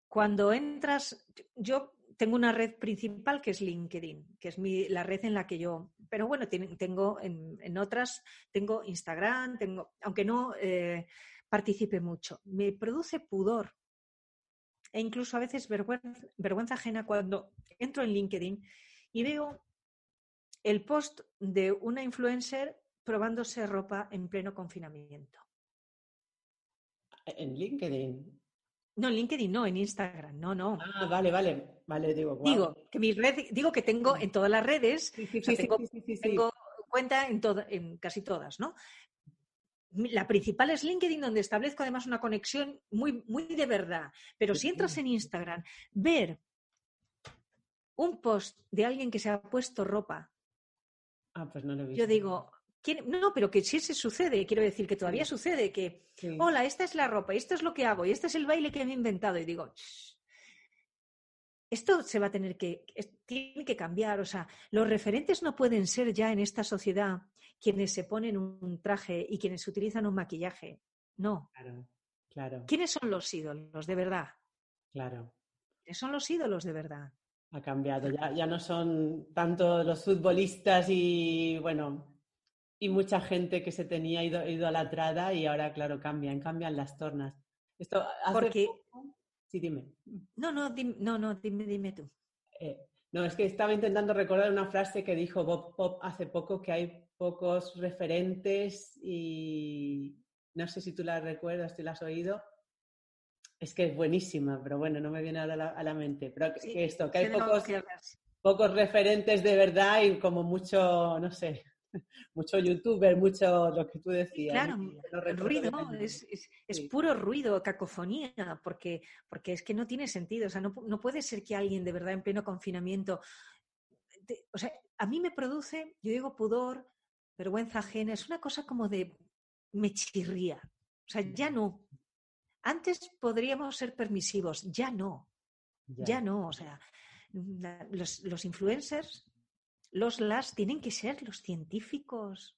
Cuando entras, yo tengo una red principal que es LinkedIn, que es la red en la que yo, pero bueno, tengo en, otras, tengo Instagram, tengo, aunque no eh, participe mucho, me produce pudor e incluso a veces vergüenza ajena cuando entro en LinkedIn y veo el post de una influencer probándose ropa en pleno confinamiento. ¿En LinkedIn? No, en LinkedIn no, en Instagram, no, no. Ah, vale, vale, vale, digo. Digo que mi red, digo que tengo en todas las redes, tengo, cuenta en, en casi todas, ¿no? La principal es LinkedIn, donde establezco además una conexión muy, muy de verdad. Pero si entras en Instagram, ver un post de alguien que se ha puesto ropa Ah, pues no lo he visto. Yo digo, no, pero que sí se sucede, quiero decir que todavía sucede, que, hola, esta es la ropa, esto es lo que hago, y este es el baile que me he inventado, y digo, esto se va a tener que, tiene que cambiar, o sea, los referentes no pueden ser ya en esta sociedad quienes se ponen un traje y quienes utilizan un maquillaje, no. Claro, claro. ¿Quiénes son los ídolos de verdad? Claro. ¿Quiénes son los ídolos de verdad? Ha cambiado. Ya, ya no son tanto los futbolistas y, bueno, y mucha gente que se tenía idolatrada y ahora, claro, cambian, cambian las tornas. Esto Porque... Sí, dime. No, no, dime, no, no, dime, dime tú. Eh, no, es que estaba intentando recordar una frase que dijo Bob Pop hace poco, que hay pocos referentes y no sé si tú la recuerdas, si la has oído, es que es buenísima, pero bueno, no me viene a la, a la mente. Pero que esto, que hay pocos, pocos referentes de verdad y como mucho, no sé, mucho youtuber, mucho lo que tú decías. Claro, el ruido, es, es, puro ruido, cacofonía, porque, porque es que no tiene sentido. O sea, no, no puede ser que alguien de verdad en pleno confinamiento. o sea, a mí me produce, yo digo pudor, vergüenza ajena, es una cosa como de me chirría. O sea, ya no. Antes podríamos ser permisivos, ya no. Ya, no. O sea, los, influencers, los las, tienen que ser los científicos.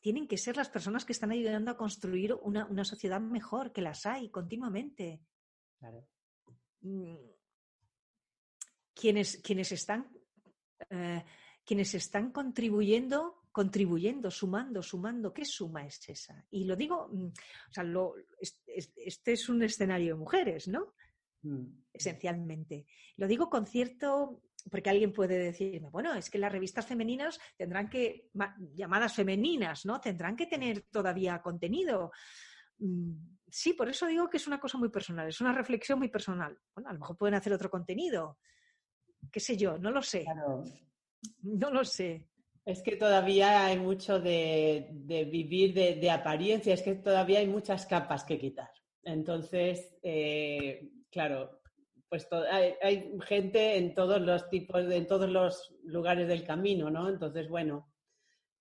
Tienen que ser las personas que están ayudando a construir una, sociedad mejor, que las hay continuamente. Mm. Quienes, quienes, están, eh, quienes están contribuyendo contribuyendo, sumando, sumando. ¿Qué suma es esa? Y lo digo, mm, o sea, este es un escenario de mujeres, ¿no? Mm. Esencialmente. Lo digo con cierto, porque alguien puede decirme, bueno, es que las revistas femeninas tendrán que, llamadas femeninas, ¿no? Tendrán que tener todavía contenido. mm, sí, por eso digo que es una cosa muy personal, es una reflexión muy personal. Bueno, a lo mejor pueden hacer otro contenido, qué sé yo, no lo sé. No lo sé. Es que todavía hay mucho de, vivir de, apariencia, es que todavía hay muchas capas que quitar. Entonces, eh, claro, pues hay, gente en todos los tipos, en todos los lugares del camino, ¿no? Entonces, bueno,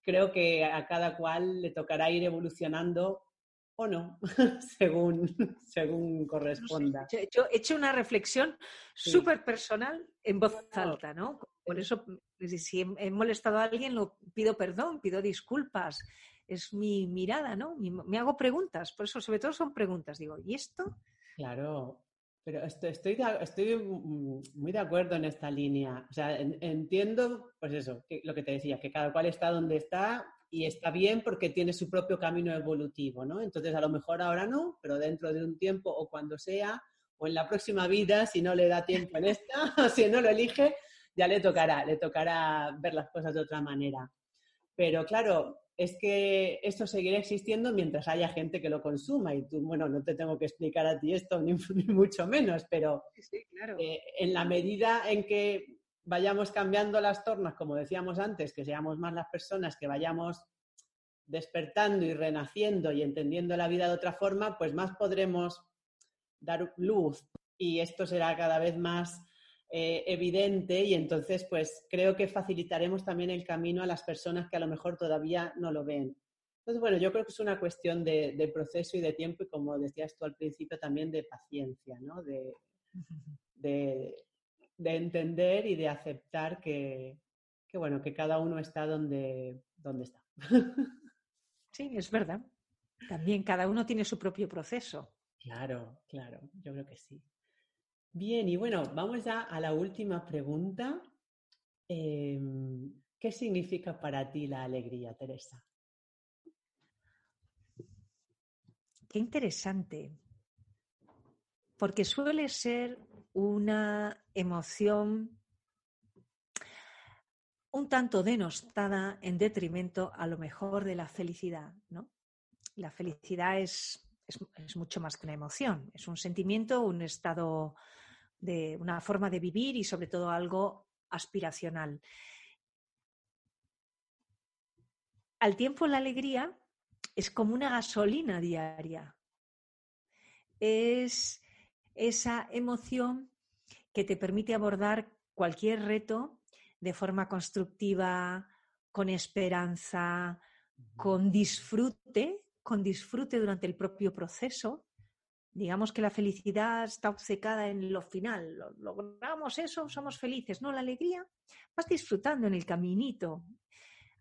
creo que a cada cual le tocará ir evolucionando o no, según, según corresponda. Yo he hecho una reflexión súper personal en voz alta, ¿no? Por eso, si he molestado a alguien, lo pido perdón, pido disculpas. Es mi mirada, ¿no? Me hago preguntas, por eso, sobre todo son preguntas. Digo, ¿y esto? Claro, pero estoy, estoy, muy de acuerdo en esta línea. O sea, entiendo, pues eso, lo que te decía, que cada cual está donde está y está bien porque tiene su propio camino evolutivo, ¿no? Entonces, a lo mejor ahora no, pero dentro de un tiempo o cuando sea, o en la próxima vida, si no le da tiempo en esta, o si no lo elige, ya le tocará, le tocará ver las cosas de otra manera. Pero claro, es que esto seguirá existiendo mientras haya gente que lo consuma. Y tú, bueno, no te tengo que explicar a ti esto, ni, mucho menos, pero eh, en la medida en que vayamos cambiando las tornas, como decíamos antes, que seamos más las personas que vayamos despertando y renaciendo y entendiendo la vida de otra forma, pues más podremos dar luz y esto será cada vez más eh, evidente y entonces pues creo que facilitaremos también el camino a las personas que a lo mejor todavía no lo ven. Entonces, bueno, yo creo que es una cuestión de, proceso y de tiempo y como decías tú al principio también de paciencia, ¿no? De, de, de entender y de aceptar que, bueno, que cada uno está donde, donde está. Sí, es verdad. También cada uno tiene su propio proceso. Claro, claro, yo creo que sí. Bien, y bueno, vamos ya a la última pregunta. Em, ¿Qué significa para ti la alegría, Teresa? Qué interesante, porque suele ser una emoción un tanto denostada en detrimento a lo mejor de la felicidad, ¿no? La felicidad es, es, mucho más que una emoción, es un sentimiento, un estado de una forma de vivir y sobre todo algo aspiracional. Al tiempo la alegría es como una gasolina diaria. Es esa emoción que te permite abordar cualquier reto de forma constructiva, con esperanza, con disfrute, con disfrute durante el propio proceso. Digamos que la felicidad está obcecada en lo final. Logramos eso, somos felices. No, la alegría, vas disfrutando en el caminito.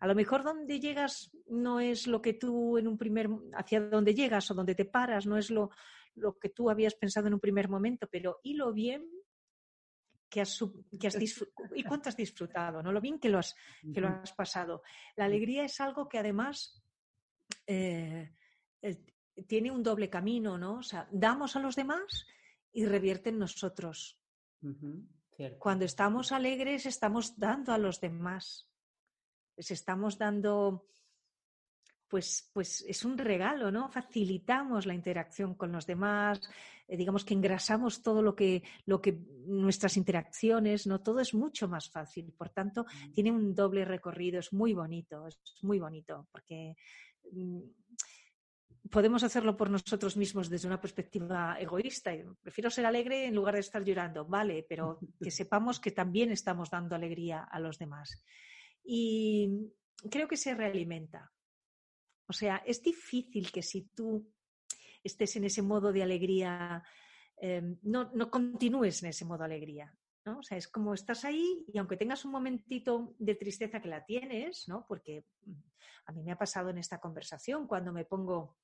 A lo mejor donde llegas no es lo que tú en un primer, hacia donde llegas o donde te paras, no es lo, lo que tú habías pensado en un primer momento, pero y lo bien que has, que has disfrutado y cuánto has disfrutado, ¿no? Lo bien que lo has, que lo has pasado. La alegría es algo que además eh, tiene un doble camino, ¿no? O sea, damos a los demás y revierte en nosotros. Cuando estamos alegres, estamos dando a los demás. Les estamos dando pues, pues es un regalo, ¿no? Facilitamos la interacción con los demás, eh, digamos que engrasamos todo lo que, lo que nuestras interacciones, ¿no? Todo es mucho más fácil. Por tanto, tiene un doble recorrido, es muy bonito, es muy bonito, porque mm, podemos hacerlo por nosotros mismos desde una perspectiva egoísta. Prefiero ser alegre en lugar de estar llorando, vale, pero que sepamos que también estamos dando alegría a los demás. Y creo que se realimenta. O sea, es difícil que si tú estés en ese modo de alegría, em, no, no, continúes en ese modo de alegría. ¿no? O sea, es como estás ahí y aunque tengas un momentito de tristeza que la tienes, ¿no? Porque mm, a mí me ha pasado en esta conversación cuando me pongo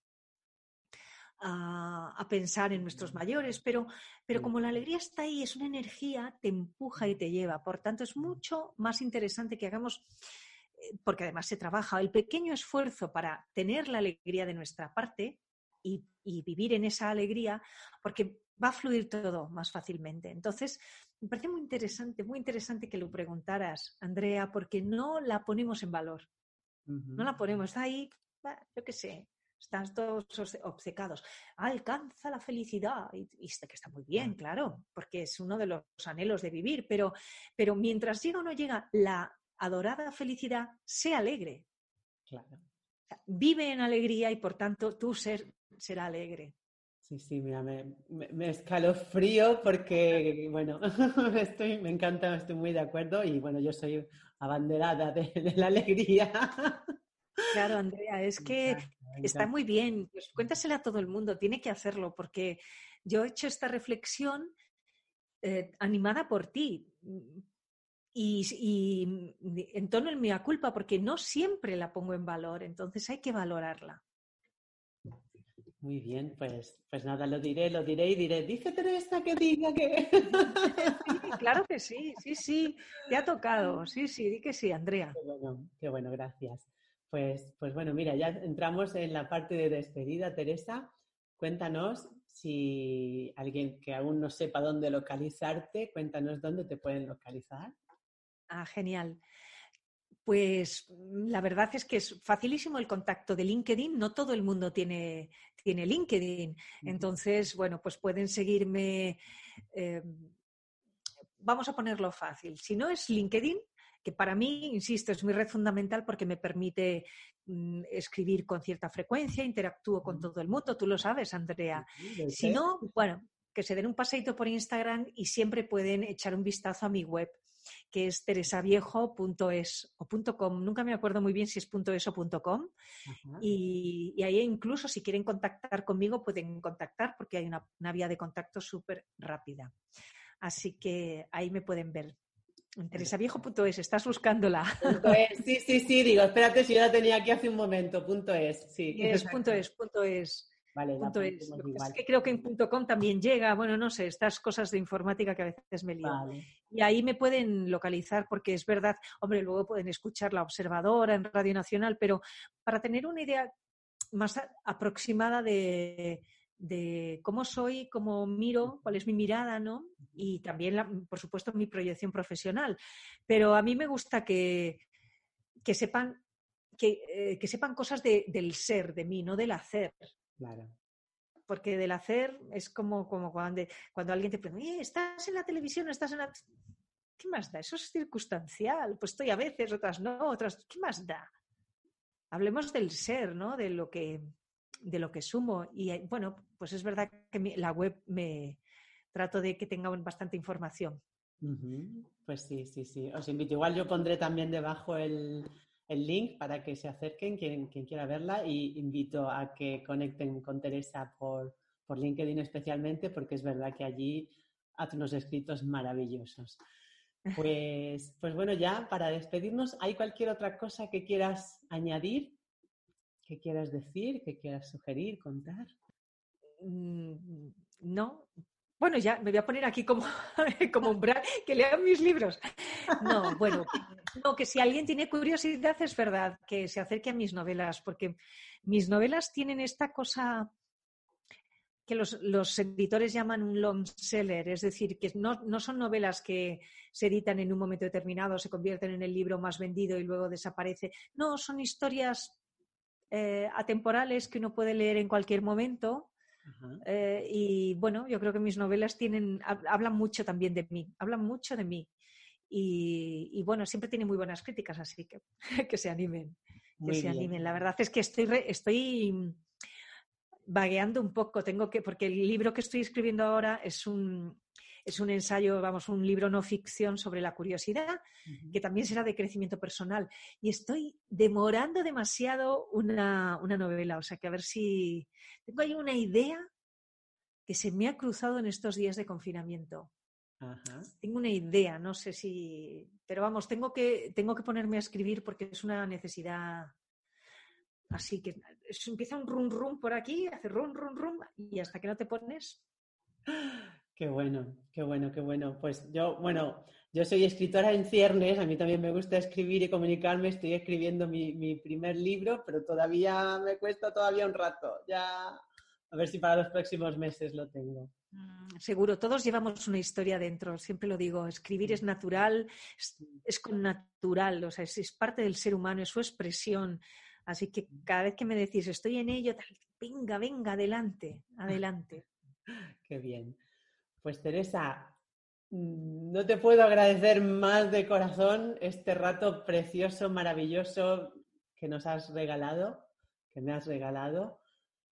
a, pensar en nuestros mayores, pero, pero como la alegría está ahí, es una energía, te empuja y te lleva. Por tanto, es mucho más interesante que hagamos porque además se trabaja, el pequeño esfuerzo para tener la alegría de nuestra parte y, vivir en esa alegría, porque va a fluir todo más fácilmente. Entonces, me parece muy interesante, muy interesante que lo preguntaras, Andrea, porque no la ponemos en valor. No la ponemos ahí, yo qué sé. Están todos obcecados. Alcanza la felicidad. Y, y que está muy bien, claro, porque es uno de los anhelos de vivir, pero, pero mientras llega o no llega la adorada felicidad, sé alegre. Claro. Vive en alegría y por tanto tu ser será alegre. Sí, sí, mira, me, me, escalofrío porque, bueno, estoy, me encanta, estoy muy de acuerdo y bueno, yo soy abanderada de, de la alegría. Claro, Andrea, es que está muy bien. Pues cuéntasela a todo el mundo, tiene que hacerlo, porque yo he hecho esta reflexión eh, animada por ti. Y, y, en tono en mi culpa, porque no siempre la pongo en valor, entonces hay que valorarla. Muy bien, pues, pues nada, lo diré, lo diré y diré, dice Teresa que diga que... claro que sí, sí, sí, te ha tocado, sí, sí, di que sí, Andrea. Qué bueno, qué bueno, gracias. Pues, pues bueno, mira, ya entramos en la parte de despedida, Teresa. Cuéntanos si alguien que aún no sepa dónde localizarte, cuéntanos dónde te pueden localizar. Ah, genial. Pues mm, la verdad es que es facilísimo el contacto de LinkedIn. No todo el mundo tiene, tiene LinkedIn. Entonces, bueno, pues pueden seguirme. Eh, vamos a ponerlo fácil. Si no es LinkedIn, que para mí, insisto, es mi red fundamental porque me permite mm, escribir con cierta frecuencia, interactúo con todo el mundo, tú lo sabes, Andrea. Si no, bueno, que se den un paseito por Instagram y siempre pueden echar un vistazo a mi web, que es teresaviejo.es o .com. Nunca me acuerdo muy bien si es .es o .com. Y, y, ahí incluso si quieren contactar conmigo pueden contactar porque hay una, una vía de contacto súper rápida. Así que ahí me pueden ver. Teresaviejo.es, estás buscándola. Sí, sí, sí, digo, espérate si yo la tenía aquí hace un momento. Punto es, sí. Es punto es, punto es. Vale, punto es. es que creo que en punto com también llega, bueno, no sé, estas cosas de informática que a veces me lío. Y ahí me pueden localizar porque es verdad, hombre, luego pueden escuchar la observadora en Radio Nacional, pero para tener una idea más aproximada de, de cómo soy, cómo miro, cuál es mi mirada, ¿no? Y también, por supuesto, mi proyección profesional. Pero a mí me gusta que, que sepan, que, eh, que sepan cosas del ser, de mí, no del hacer. Claro. Porque del hacer es como, como cuando, cuando alguien te pregunta, ¿estás en la televisión? ¿Estás en la...? ¿Qué más da? Eso es circunstancial. Pues estoy a veces, otras no, otras... ¿Qué más da? Hablemos del ser, ¿no? De lo que, de lo que sumo. Y eh, bueno, pues es verdad que la web me trato de que tenga bastante información. Pues sí, sí, sí. Os invito. Igual yo pondré también debajo el, el link para que se acerquen quien, quien, quiera verla y invito a que conecten con Teresa por, por LinkedIn especialmente porque es verdad que allí hace unos escritos maravillosos. Pues, pues bueno, ya para despedirnos, ¿hay cualquier otra cosa que quieras añadir ¿Qué quieras decir? ¿Qué quieras sugerir, contar? Mm, no. Bueno, ya me voy a poner aquí como, como umbral, que lean mis libros. No, bueno, no, que si alguien tiene curiosidad es verdad, que se acerque a mis novelas, porque mis novelas tienen esta cosa que los, los, editores llaman un long seller, es decir, que no, no, son novelas que se editan en un momento determinado, se convierten en el libro más vendido y luego desaparece. No, son historias eh, atemporales que uno puede leer en cualquier momento. Eh, y bueno, yo creo que mis novelas tienen, hablan mucho también de mí, hablan mucho de mí. Y, bueno, siempre tienen muy buenas críticas, así que que se animen, que se animen. La verdad es que estoy, estoy vagueando un poco, tengo que, porque el libro que estoy escribiendo ahora es un, es un ensayo, vamos, un libro no ficción sobre la curiosidad, que también será de crecimiento personal. Y estoy demorando demasiado una, novela, o sea que a ver si tengo ahí una idea que se me ha cruzado en estos días de confinamiento. Tengo una idea, no sé si, pero vamos, tengo que, tengo que ponerme a escribir porque es una necesidad así que empieza un rum rum por aquí, hace rum rum rum y hasta que no te pones. Qué bueno, qué bueno, qué bueno. Pues yo, bueno, yo soy escritora en ciernes, a mí también me gusta escribir y comunicarme, estoy escribiendo mi, primer libro, pero todavía me cuesta todavía un rato. Ya, a ver si para los próximos meses lo tengo. Mm, seguro, todos llevamos una historia dentro, siempre lo digo, escribir es natural, es, con natural, o sea, es, es, parte del ser humano, es su expresión. Así que cada vez que me decís estoy en ello, venga, venga, adelante, adelante. Qué bien. Pues Teresa, mm, no te puedo agradecer más de corazón este rato precioso, maravilloso que nos has regalado, que me has regalado.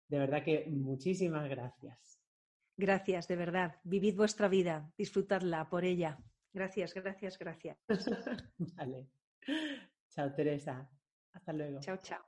De verdad que muchísimas gracias. Gracias, de verdad. Vivid vuestra vida, disfrutadla por ella. Gracias, gracias, gracias. vale. Chao, Teresa. Hasta luego. Chao, chao.